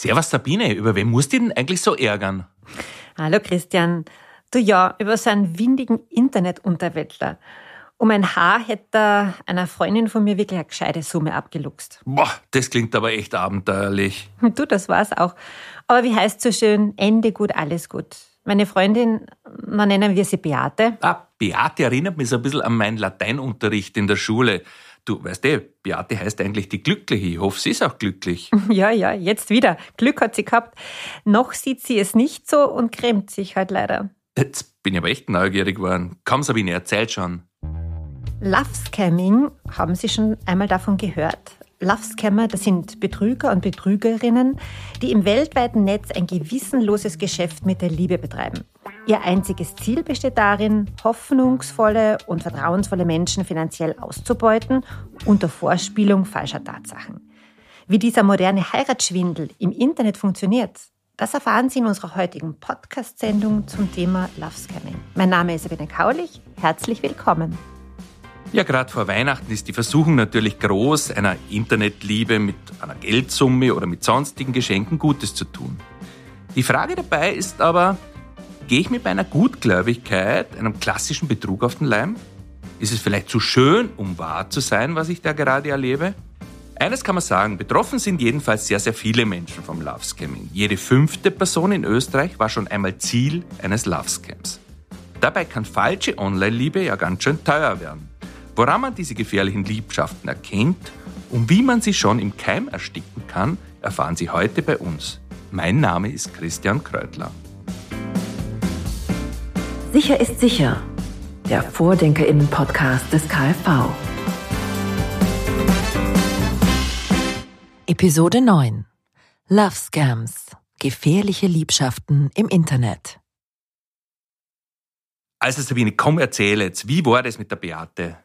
Servus Sabine, über wen musst du denn eigentlich so ärgern? Hallo Christian. Du ja, über so einen windigen Internetunterwäldler. Um ein Haar hätte einer Freundin von mir wirklich eine gescheite Summe abgeluchst. Boah, das klingt aber echt abenteuerlich. Du, das war's auch. Aber wie heißt so schön, Ende gut, alles gut. Meine Freundin, man nennen wir sie Beate. Ah, Beate erinnert mich so ein bisschen an meinen Lateinunterricht in der Schule. Du weißt eh, Beate heißt eigentlich die Glückliche. Ich hoffe, sie ist auch glücklich. Ja, ja, jetzt wieder. Glück hat sie gehabt. Noch sieht sie es nicht so und grämt sich halt leider. Jetzt bin ich aber echt neugierig geworden. Komm, Sabine, erzähl schon. Love Scamming, haben Sie schon einmal davon gehört? Love Scammer, das sind Betrüger und Betrügerinnen, die im weltweiten Netz ein gewissenloses Geschäft mit der Liebe betreiben. Ihr einziges Ziel besteht darin, hoffnungsvolle und vertrauensvolle Menschen finanziell auszubeuten unter Vorspielung falscher Tatsachen. Wie dieser moderne Heiratsschwindel im Internet funktioniert, das erfahren Sie in unserer heutigen Podcast-Sendung zum Thema Love Scamming. Mein Name ist Sabine Kaulich. Herzlich willkommen. Ja, gerade vor Weihnachten ist die Versuchung natürlich groß, einer Internetliebe mit einer Geldsumme oder mit sonstigen Geschenken Gutes zu tun. Die Frage dabei ist aber, gehe ich mit meiner Gutgläubigkeit einem klassischen Betrug auf den Leim? Ist es vielleicht zu schön, um wahr zu sein, was ich da gerade erlebe? Eines kann man sagen, betroffen sind jedenfalls sehr, sehr viele Menschen vom Love Scamming. Jede fünfte Person in Österreich war schon einmal Ziel eines Love Scams. Dabei kann falsche Online-Liebe ja ganz schön teuer werden. Woran man diese gefährlichen Liebschaften erkennt und wie man sie schon im Keim ersticken kann, erfahren Sie heute bei uns. Mein Name ist Christian Kreutler. Sicher ist sicher. Der Vordenkerinnen-Podcast des KfV. Episode 9. Love Scams. Gefährliche Liebschaften im Internet. Also Sabine, komm erzähl jetzt, wie war das mit der Beate?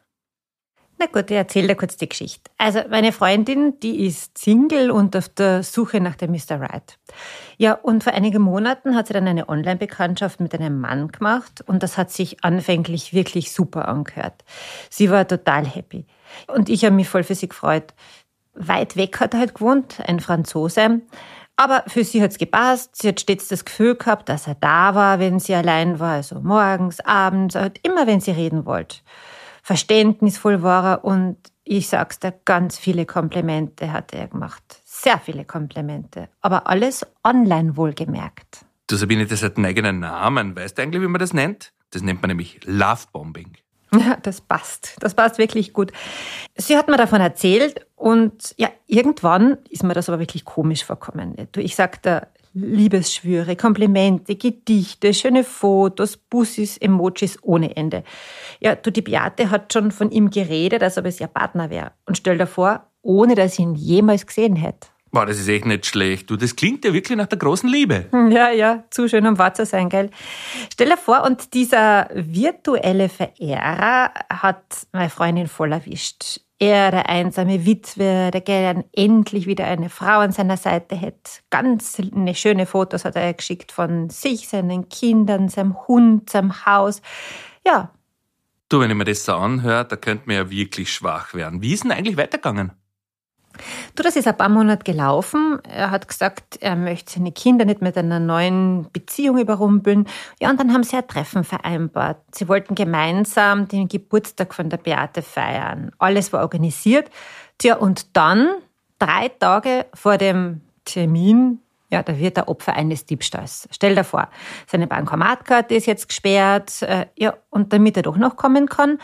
Na gut, ich erzähle dir kurz die Geschichte. Also meine Freundin, die ist Single und auf der Suche nach dem Mr. Right. Ja, und vor einigen Monaten hat sie dann eine Online-Bekanntschaft mit einem Mann gemacht und das hat sich anfänglich wirklich super angehört. Sie war total happy. Und ich habe mich voll für sie gefreut. Weit weg hat er halt gewohnt, ein Franzose. Aber für sie hat's gepasst. Sie hat stets das Gefühl gehabt, dass er da war, wenn sie allein war. Also morgens, abends, halt immer, wenn sie reden wollte verständnisvoll war er und ich sag's dir, ganz viele Komplimente hat er gemacht. Sehr viele Komplimente. Aber alles online wohlgemerkt. Du Sabine, das hat einen eigenen Namen. Weißt du eigentlich, wie man das nennt? Das nennt man nämlich Lovebombing. Ja, das passt. Das passt wirklich gut. Sie hat mir davon erzählt und ja, irgendwann ist mir das aber wirklich komisch vorkommen. Ich sagte, Liebesschwüre, Komplimente, Gedichte, schöne Fotos, Bussis, Emojis ohne Ende. Ja, du, die Beate hat schon von ihm geredet, als ob es ihr Partner wäre. Und stell dir vor, ohne dass ich ihn jemals gesehen hätte. Boah, das ist echt nicht schlecht. Du, das klingt ja wirklich nach der großen Liebe. Hm, ja, ja, zu schön, um wahr zu sein, gell? Stell dir vor, und dieser virtuelle Verehrer hat meine Freundin voll erwischt. Er, der einsame Witwe, der gern endlich wieder eine Frau an seiner Seite hätte. Ganz schöne Fotos hat er geschickt von sich, seinen Kindern, seinem Hund, seinem Haus. Ja. Du, wenn ich mir das so anhöre, da könnte man ja wirklich schwach werden. Wie ist denn eigentlich weitergegangen? Du, das ist ein paar Monate gelaufen. Er hat gesagt, er möchte seine Kinder nicht mit einer neuen Beziehung überrumpeln. Ja, und dann haben sie ein Treffen vereinbart. Sie wollten gemeinsam den Geburtstag von der Beate feiern. Alles war organisiert. Tja, und dann, drei Tage vor dem Termin, ja, da wird er Opfer eines Diebstahls. Stell dir vor, seine Bankomatkarte ist jetzt gesperrt, äh, ja, und damit er doch noch kommen kann,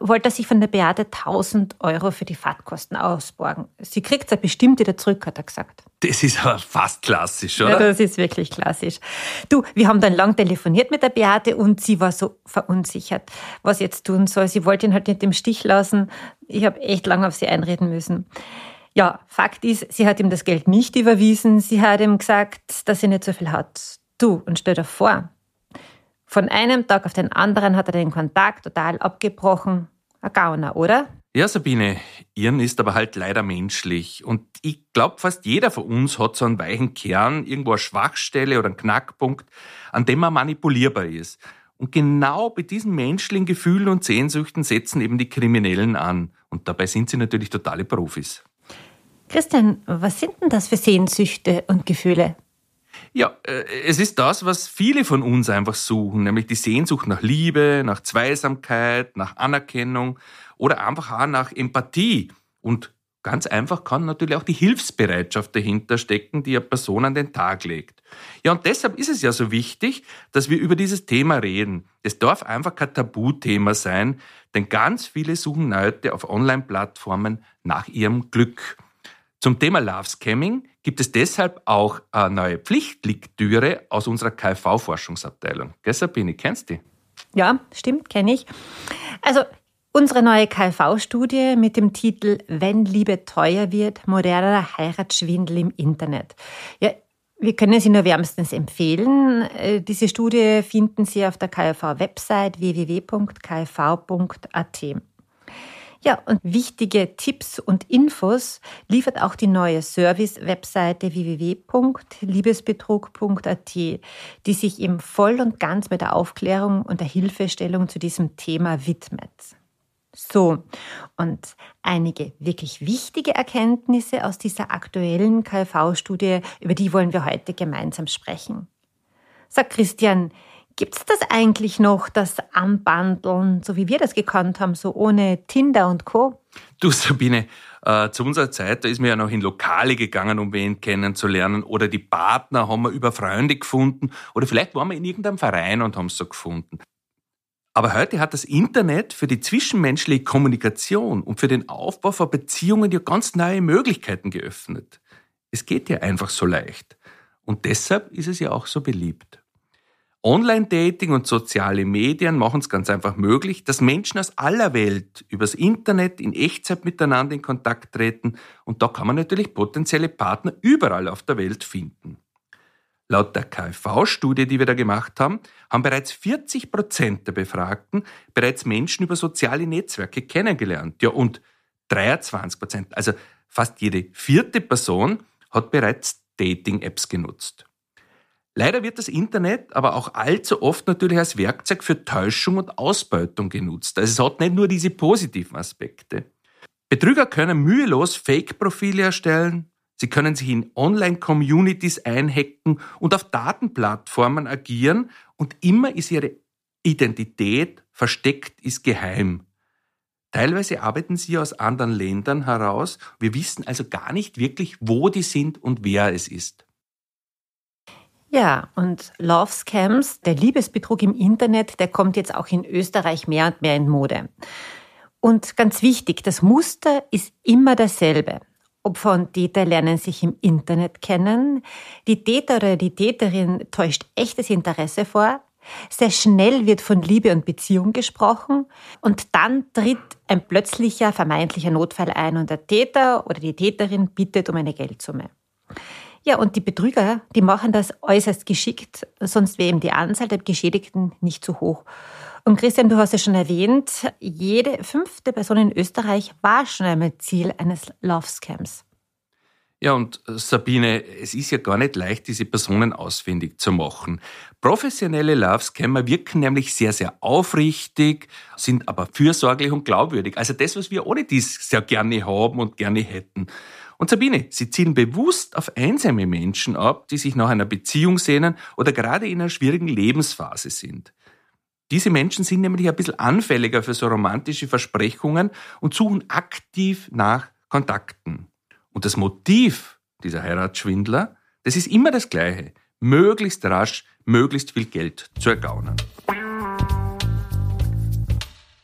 wollte er sich von der Beate 1000 Euro für die Fahrtkosten ausborgen. Sie kriegt es ja bestimmt wieder zurück, hat er gesagt. Das ist aber fast klassisch, oder? Ja, das ist wirklich klassisch. Du, wir haben dann lang telefoniert mit der Beate und sie war so verunsichert, was jetzt tun soll. Sie wollte ihn halt nicht im Stich lassen. Ich habe echt lange auf sie einreden müssen. Ja, Fakt ist, sie hat ihm das Geld nicht überwiesen. Sie hat ihm gesagt, dass sie nicht so viel hat. Du, und stell dir vor, von einem Tag auf den anderen hat er den Kontakt total abgebrochen. Ein Gauner, oder? Ja, Sabine, Irren ist aber halt leider menschlich. Und ich glaube, fast jeder von uns hat so einen weichen Kern, irgendwo eine Schwachstelle oder einen Knackpunkt, an dem man manipulierbar ist. Und genau bei diesen menschlichen Gefühlen und Sehnsüchten setzen eben die Kriminellen an. Und dabei sind sie natürlich totale Profis. Christian, was sind denn das für Sehnsüchte und Gefühle? Ja, äh, es ist das, was viele von uns einfach suchen, nämlich die Sehnsucht nach Liebe, nach Zweisamkeit, nach Anerkennung oder einfach auch nach Empathie. Und ganz einfach kann natürlich auch die Hilfsbereitschaft dahinter stecken, die eine Person an den Tag legt. Ja, und deshalb ist es ja so wichtig, dass wir über dieses Thema reden. Es darf einfach kein Tabuthema sein, denn ganz viele suchen heute auf Online-Plattformen nach ihrem Glück. Zum Thema Love Scamming gibt es deshalb auch eine neue Pflichtlektüre aus unserer KfV-Forschungsabteilung. Gell, Sabine, kennst du die? Ja, stimmt, kenne ich. Also unsere neue KfV-Studie mit dem Titel Wenn Liebe teuer wird, moderner Heiratsschwindel im Internet. Ja, wir können sie nur wärmstens empfehlen. Äh, diese Studie finden Sie auf der KfV-Website www.kfv.at. Ja, und wichtige Tipps und Infos liefert auch die neue Service-Webseite www.liebesbetrug.at, die sich ihm voll und ganz mit der Aufklärung und der Hilfestellung zu diesem Thema widmet. So, und einige wirklich wichtige Erkenntnisse aus dieser aktuellen KV-Studie, über die wollen wir heute gemeinsam sprechen. Sag Christian, Gibt es das eigentlich noch, das Anbandeln, so wie wir das gekannt haben, so ohne Tinder und Co.? Du Sabine, äh, zu unserer Zeit, da ist man ja noch in Lokale gegangen, um wen kennenzulernen. Oder die Partner haben wir über Freunde gefunden. Oder vielleicht waren wir in irgendeinem Verein und haben es so gefunden. Aber heute hat das Internet für die zwischenmenschliche Kommunikation und für den Aufbau von Beziehungen ja ganz neue Möglichkeiten geöffnet. Es geht ja einfach so leicht. Und deshalb ist es ja auch so beliebt. Online-Dating und soziale Medien machen es ganz einfach möglich, dass Menschen aus aller Welt übers Internet in Echtzeit miteinander in Kontakt treten und da kann man natürlich potenzielle Partner überall auf der Welt finden. Laut der KfV-Studie, die wir da gemacht haben, haben bereits 40 Prozent der Befragten bereits Menschen über soziale Netzwerke kennengelernt. Ja, und 23 Prozent, also fast jede vierte Person, hat bereits Dating-Apps genutzt. Leider wird das Internet aber auch allzu oft natürlich als Werkzeug für Täuschung und Ausbeutung genutzt. Also es hat nicht nur diese positiven Aspekte. Betrüger können mühelos Fake-Profile erstellen, sie können sich in Online-Communities einhacken und auf Datenplattformen agieren und immer ist ihre Identität versteckt, ist geheim. Teilweise arbeiten sie aus anderen Ländern heraus. Wir wissen also gar nicht wirklich, wo die sind und wer es ist. Ja, und Love Scams, der Liebesbetrug im Internet, der kommt jetzt auch in Österreich mehr und mehr in Mode. Und ganz wichtig, das Muster ist immer dasselbe. Opfer und Täter lernen sich im Internet kennen. Die Täter oder die Täterin täuscht echtes Interesse vor. Sehr schnell wird von Liebe und Beziehung gesprochen und dann tritt ein plötzlicher vermeintlicher Notfall ein und der Täter oder die Täterin bittet um eine Geldsumme. Ja, und die Betrüger, die machen das äußerst geschickt, sonst wäre eben die Anzahl der Geschädigten nicht so hoch. Und Christian, du hast ja schon erwähnt, jede fünfte Person in Österreich war schon einmal Ziel eines Love-Scams. Ja, und äh, Sabine, es ist ja gar nicht leicht, diese Personen ausfindig zu machen. Professionelle Love-Scammer wirken nämlich sehr, sehr aufrichtig, sind aber fürsorglich und glaubwürdig. Also das, was wir ohne dies sehr gerne haben und gerne hätten. Und Sabine, sie zielen bewusst auf einsame Menschen ab, die sich nach einer Beziehung sehnen oder gerade in einer schwierigen Lebensphase sind. Diese Menschen sind nämlich ein bisschen anfälliger für so romantische Versprechungen und suchen aktiv nach Kontakten. Und das Motiv dieser Heiratsschwindler, das ist immer das gleiche. Möglichst rasch, möglichst viel Geld zu ergaunen.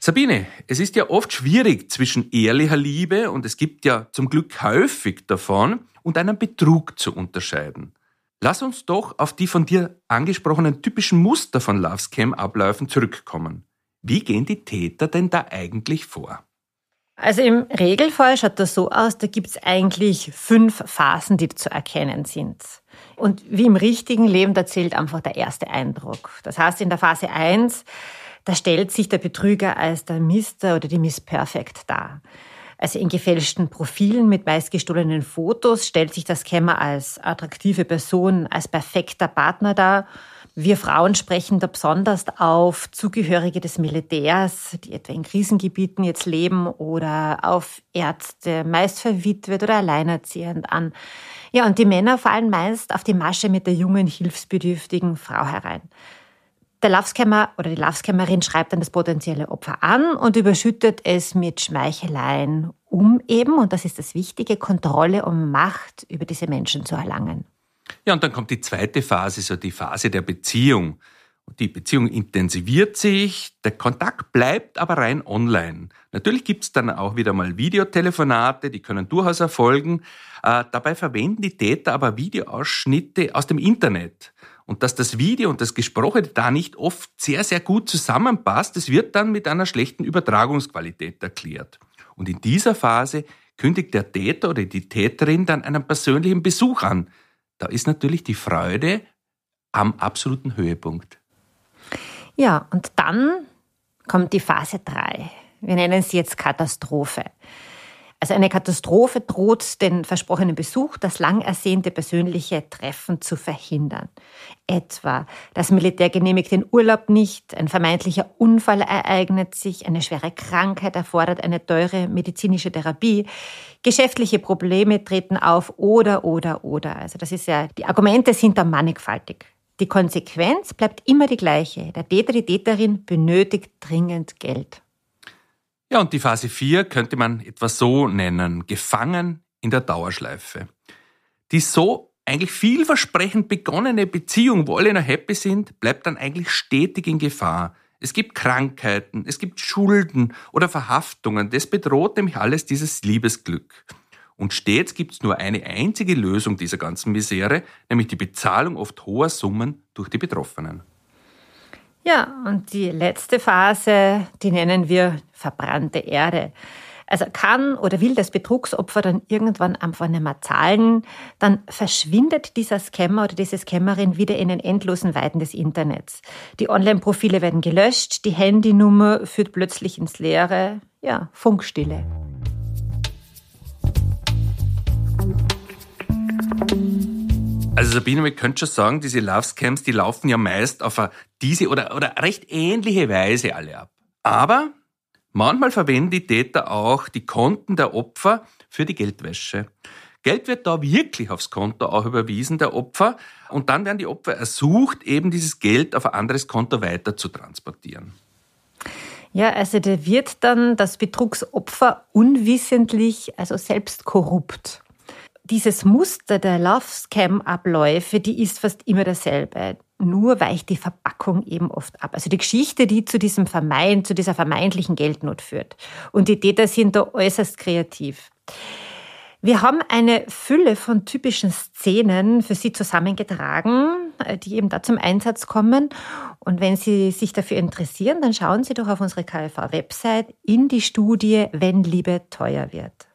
Sabine, es ist ja oft schwierig zwischen ehrlicher Liebe, und es gibt ja zum Glück häufig davon, und einem Betrug zu unterscheiden. Lass uns doch auf die von dir angesprochenen typischen Muster von Love Scam Abläufen zurückkommen. Wie gehen die Täter denn da eigentlich vor? Also im Regelfall schaut das so aus, da gibt es eigentlich fünf Phasen, die zu erkennen sind. Und wie im richtigen Leben, da zählt einfach der erste Eindruck. Das heißt, in der Phase 1 da stellt sich der Betrüger als der Mr. oder die Miss Perfect dar. Also in gefälschten Profilen mit meist gestohlenen Fotos stellt sich das Scammer als attraktive Person, als perfekter Partner dar. Wir Frauen sprechen da besonders auf Zugehörige des Militärs, die etwa in Krisengebieten jetzt leben oder auf Ärzte, meist verwitwet oder alleinerziehend an. Ja, und die Männer fallen meist auf die Masche mit der jungen, hilfsbedürftigen Frau herein. Der Lovescammer oder die Lovescammerin schreibt dann das potenzielle Opfer an und überschüttet es mit Schmeicheleien, um eben, und das ist das Wichtige, Kontrolle und Macht über diese Menschen zu erlangen. Ja, und dann kommt die zweite Phase, so die Phase der Beziehung. Die Beziehung intensiviert sich, der Kontakt bleibt aber rein online. Natürlich gibt's dann auch wieder mal Videotelefonate, die können durchaus erfolgen. Äh, dabei verwenden die Täter aber Videoausschnitte aus dem Internet. Und dass das Video und das Gesprochene da nicht oft sehr, sehr gut zusammenpasst, das wird dann mit einer schlechten Übertragungsqualität erklärt. Und in dieser Phase kündigt der Täter oder die Täterin dann einen persönlichen Besuch an, da ist natürlich die Freude am absoluten Höhepunkt. Ja, und dann kommt die Phase 3. Wir nennen sie jetzt Katastrophe. Also eine Katastrophe droht den versprochenen Besuch, das lang ersehnte persönliche Treffen zu verhindern. Etwa das Militär genehmigt den Urlaub nicht, ein vermeintlicher Unfall ereignet sich, eine schwere Krankheit erfordert eine teure medizinische Therapie, geschäftliche Probleme treten auf oder oder oder. Also das ist ja, die Argumente sind da mannigfaltig. Die Konsequenz bleibt immer die gleiche. Der Täter, die Täterin benötigt dringend Geld. Ja, und die Phase 4 könnte man etwa so nennen, gefangen in der Dauerschleife. Die so eigentlich vielversprechend begonnene Beziehung, wo alle noch happy sind, bleibt dann eigentlich stetig in Gefahr. Es gibt Krankheiten, es gibt Schulden oder Verhaftungen. Das bedroht nämlich alles dieses Liebesglück. Und stets gibt es nur eine einzige Lösung dieser ganzen Misere, nämlich die Bezahlung oft hoher Summen durch die Betroffenen. Ja, und die letzte Phase, die nennen wir verbrannte Erde. Also kann oder will das Betrugsopfer dann irgendwann einfach nicht mehr zahlen, dann verschwindet dieser Scammer oder diese Scammerin wieder in den endlosen Weiten des Internets. Die Online-Profile werden gelöscht, die Handynummer führt plötzlich ins Leere. Ja, Funkstille. Also Sabine, wir können schon sagen, diese Love Scams, die laufen ja meist auf diese oder, oder recht ähnliche Weise alle ab. Aber manchmal verwenden die Täter auch die Konten der Opfer für die Geldwäsche. Geld wird da wirklich aufs Konto auch überwiesen der Opfer und dann werden die Opfer ersucht, eben dieses Geld auf ein anderes Konto weiter zu transportieren. Ja, also da wird dann das Betrugsopfer unwissentlich, also selbst korrupt dieses Muster der Love-Scam-Abläufe, die ist fast immer dasselbe. Nur weicht die Verpackung eben oft ab. Also die Geschichte, die zu diesem Vermeiden, zu dieser vermeintlichen Geldnot führt. Und die Täter sind da äußerst kreativ. Wir haben eine Fülle von typischen Szenen für Sie zusammengetragen, die eben da zum Einsatz kommen. Und wenn Sie sich dafür interessieren, dann schauen Sie doch auf unsere KfV-Website in die Studie, wenn Liebe teuer wird.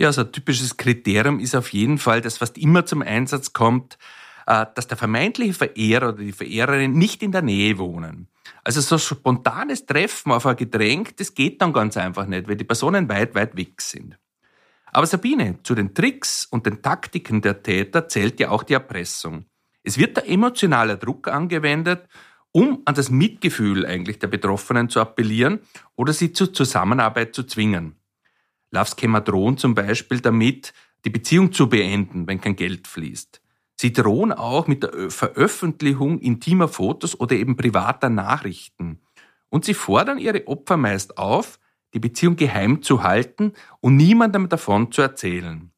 Ja, so ein typisches Kriterium ist auf jeden Fall, das fast immer zum Einsatz kommt, äh, dass der vermeintliche Verehrer oder die Verehrerin nicht in der Nähe wohnen. Also so spontanes Treffen auf ein Getränk, das geht dann ganz einfach nicht, weil die Personen weit, weit weg sind. Aber Sabine, zu den Tricks und den Taktiken der Täter zählt ja auch die Erpressung. Es wird da emotionaler Druck angewendet, um an das Mitgefühl eigentlich der Betroffenen zu appellieren oder sie zur Zusammenarbeit zu zwingen. Love-Scammer drohen zum Beispiel damit, die Beziehung zu beenden, wenn kein Geld fließt. Sie drohen auch mit der Veröffentlichung intimer Fotos oder eben privater Nachrichten. Und sie fordern ihre Opfer meist auf, die Beziehung geheim zu halten und niemandem davon zu erzählen.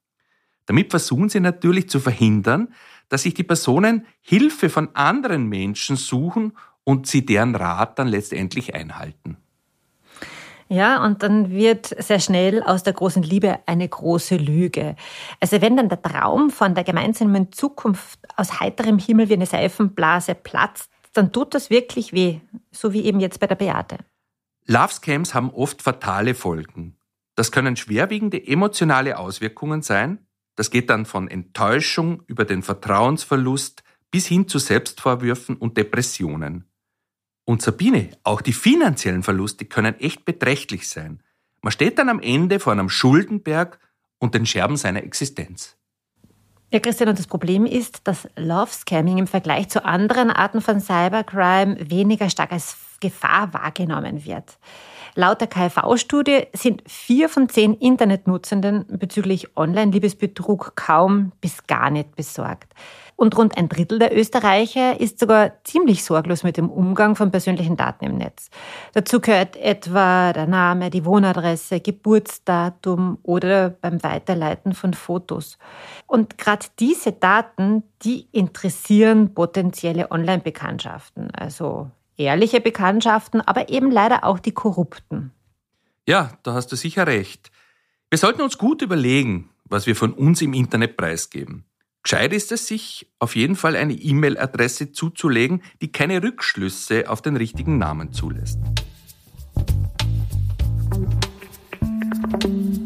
Damit versuchen sie natürlich zu verhindern, dass sich die Personen Hilfe von anderen Menschen suchen und sie deren Rat dann letztendlich einhalten. Ja, und dann wird sehr schnell aus der großen Liebe eine große Lüge. Also wenn dann der Traum von der gemeinsamen Zukunft aus heiterem Himmel wie eine Seifenblase platzt, dann tut das wirklich weh, so wie eben jetzt bei der Beate. Love Scams haben oft fatale Folgen. Das können schwerwiegende emotionale Auswirkungen sein. Das geht dann von Enttäuschung über den Vertrauensverlust bis hin zu Selbstvorwürfen und Depressionen. Und Sabine, auch die finanziellen Verluste können echt beträchtlich sein. Man steht dann am Ende vor einem Schuldenberg und den Scherben seiner Existenz. Ja, Christian, und das Problem ist, dass Love Scamming im Vergleich zu anderen Arten von Cybercrime weniger stark als Gefahr wahrgenommen wird. Laut der KfV-Studie sind vier von zehn Internetnutzenden bezüglich Online-Liebesbetrug kaum bis gar nicht besorgt. Und rund ein Drittel der Österreicher ist sogar ziemlich sorglos mit dem Umgang von persönlichen Daten im Netz. Dazu gehört etwa der Name, die Wohnadresse, Geburtsdatum oder beim Weiterleiten von Fotos. Und gerade diese Daten, die interessieren potenzielle Online-Bekanntschaften, also ehrliche Bekanntschaften, aber eben leider auch die korrupten. Ja, da hast du sicher recht. Wir sollten uns gut überlegen, was wir von uns im Internet preisgeben. Gescheit ist es, sich auf jeden Fall eine E-Mail-Adresse zuzulegen, die keine Rückschlüsse auf den richtigen Namen zulässt.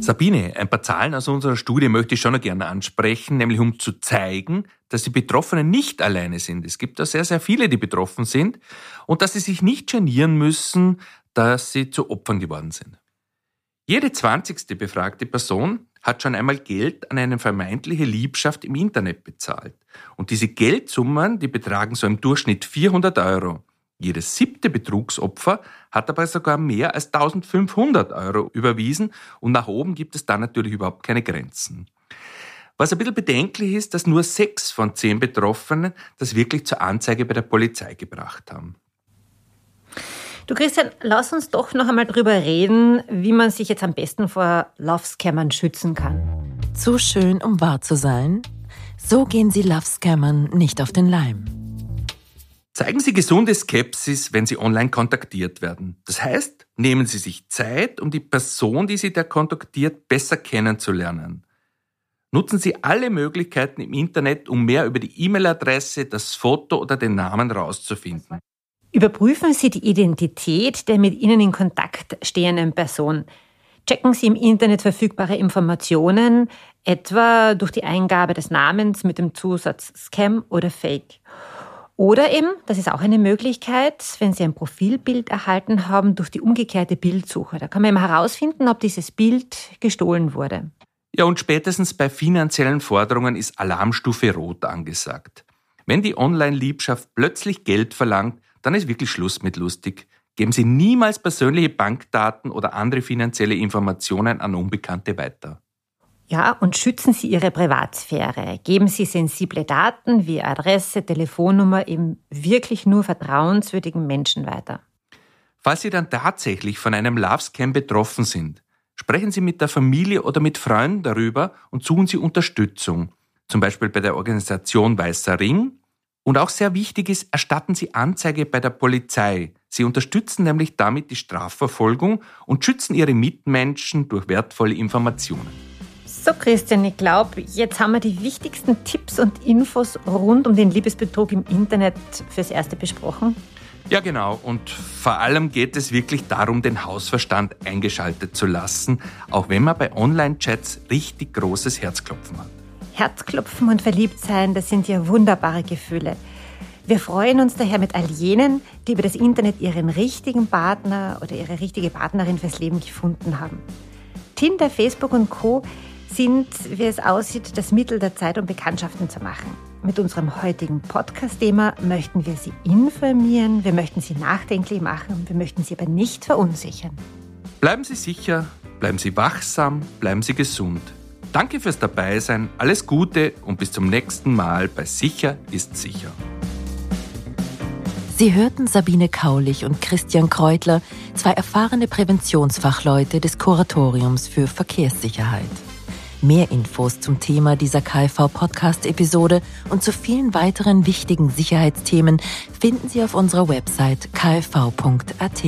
Sabine, ein paar Zahlen aus unserer Studie möchte ich schon noch gerne ansprechen, nämlich um zu zeigen, dass die Betroffenen nicht alleine sind. Es gibt da sehr, sehr viele, die betroffen sind und dass sie sich nicht genieren müssen, dass sie zu Opfern geworden sind. Jede zwanzigste befragte Person hat schon einmal Geld an eine vermeintliche Liebschaft im Internet bezahlt. Und diese Geldsummen, die betragen so im Durchschnitt 400 Euro. Jedes siebte Betrugsopfer hat dabei sogar mehr als 1500 Euro überwiesen und nach oben gibt es da natürlich überhaupt keine Grenzen. Was ein bisschen bedenklich ist, dass nur sechs von zehn Betroffenen das wirklich zur Anzeige bei der Polizei gebracht haben. Du Christian, lass uns doch noch einmal drüber reden, wie man sich jetzt am besten vor Love-Scammern schützen kann. Zu schön, um wahr zu sein? So gehen Sie Love-Scammern nicht auf den Leim. Zeigen Sie gesunde Skepsis, wenn Sie online kontaktiert werden. Das heißt, nehmen Sie sich Zeit, um die Person, die Sie da kontaktiert, besser kennenzulernen. Nutzen Sie alle Möglichkeiten im Internet, um mehr über die E-Mail-Adresse, das Foto oder den Namen rauszufinden. Überprüfen Sie die Identität der mit Ihnen in Kontakt stehenden Person. Checken Sie im Internet verfügbare Informationen, etwa durch die Eingabe des Namens mit dem Zusatz Scam oder Fake. Oder eben, das ist auch eine Möglichkeit, wenn Sie ein Profilbild erhalten haben, durch die umgekehrte Bildsuche. Da kann man eben herausfinden, ob dieses Bild gestohlen wurde. Ja, und spätestens bei finanziellen Forderungen ist Alarmstufe Rot angesagt. Wenn die Online-Liebschaft plötzlich Geld verlangt, dann ist wirklich Schluss mit lustig. Geben Sie niemals persönliche Bankdaten oder andere finanzielle Informationen an Unbekannte weiter. Ja, und schützen Sie Ihre Privatsphäre. Geben Sie sensible Daten wie Adresse, Telefonnummer eben wirklich nur vertrauenswürdigen Menschen weiter. Falls Sie dann tatsächlich von einem Love-Scam betroffen sind, sprechen Sie mit der Familie oder mit Freunden darüber und suchen Sie Unterstützung. Zum Beispiel bei der Organisation Weißer Ring und auch sehr wichtig ist, erstatten Sie Anzeige bei der Polizei. Sie unterstützen nämlich damit die Strafverfolgung und schützen Ihre Mitmenschen durch wertvolle Informationen. So, Christian, ich glaube, jetzt haben wir die wichtigsten Tipps und Infos rund um den Liebesbetrug im Internet fürs Erste besprochen. Ja, genau. Und vor allem geht es wirklich darum, den Hausverstand eingeschaltet zu lassen, auch wenn man bei Online-Chats richtig großes Herzklopfen hat. Herzklopfen und Verliebtsein, das sind ja wunderbare Gefühle. Wir freuen uns daher mit all jenen, die über das Internet ihren richtigen Partner oder ihre richtige Partnerin fürs Leben gefunden haben. Tinder, Facebook und Co. sind, wie es aussieht, das Mittel der Zeit, um Bekanntschaften zu machen. Mit unserem heutigen Podcast-Thema möchten wir Sie informieren, wir möchten Sie nachdenklich machen, wir möchten Sie aber nicht verunsichern. Bleiben Sie sicher, bleiben Sie wachsam, bleiben Sie gesund. Danke fürs Dabeisein, alles Gute und bis zum nächsten Mal bei Sicher ist sicher. Sie hörten Sabine Kaulich und Christian Kreutler, zwei erfahrene Präventionsfachleute des Kuratoriums für Verkehrssicherheit. Mehr Infos zum Thema dieser KfV-Podcast-Episode und zu vielen weiteren wichtigen Sicherheitsthemen finden Sie auf unserer Website kfv.at.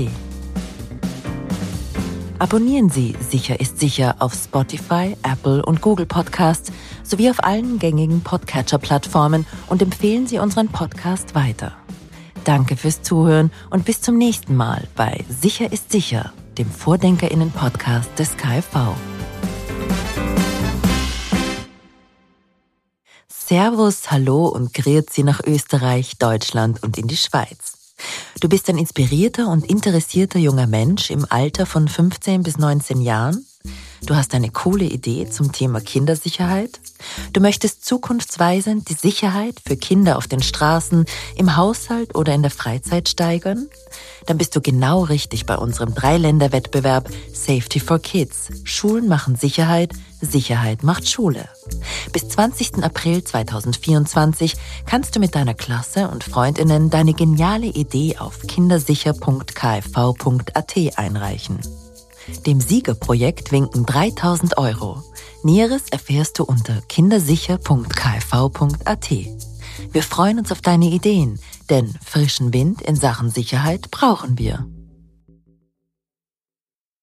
Abonnieren Sie Sicher ist sicher auf Spotify, Apple und Google Podcasts sowie auf allen gängigen Podcatcher-Plattformen und empfehlen Sie unseren Podcast weiter. Danke fürs Zuhören und bis zum nächsten Mal bei Sicher ist sicher, dem Vordenkerinnen-Podcast des KfV. Servus, Hallo und Grüezi nach Österreich, Deutschland und in die Schweiz. Du bist ein inspirierter und interessierter junger Mensch im Alter von 15 bis 19 Jahren? Du hast eine coole Idee zum Thema Kindersicherheit? Du möchtest zukunftsweisend die Sicherheit für Kinder auf den Straßen, im Haushalt oder in der Freizeit steigern? Dann bist du genau richtig bei unserem Dreiländerwettbewerb Safety for Kids. Schulen machen Sicherheit, Sicherheit macht Schule. Bis 20. April 2024 kannst du mit deiner Klasse und Freundinnen deine geniale Idee auf kindersicher.kfv.at einreichen. Dem Siegerprojekt winken 3000 Euro. Näheres erfährst du unter kindersicher.kfv.at. Wir freuen uns auf deine Ideen, denn frischen Wind in Sachen Sicherheit brauchen wir.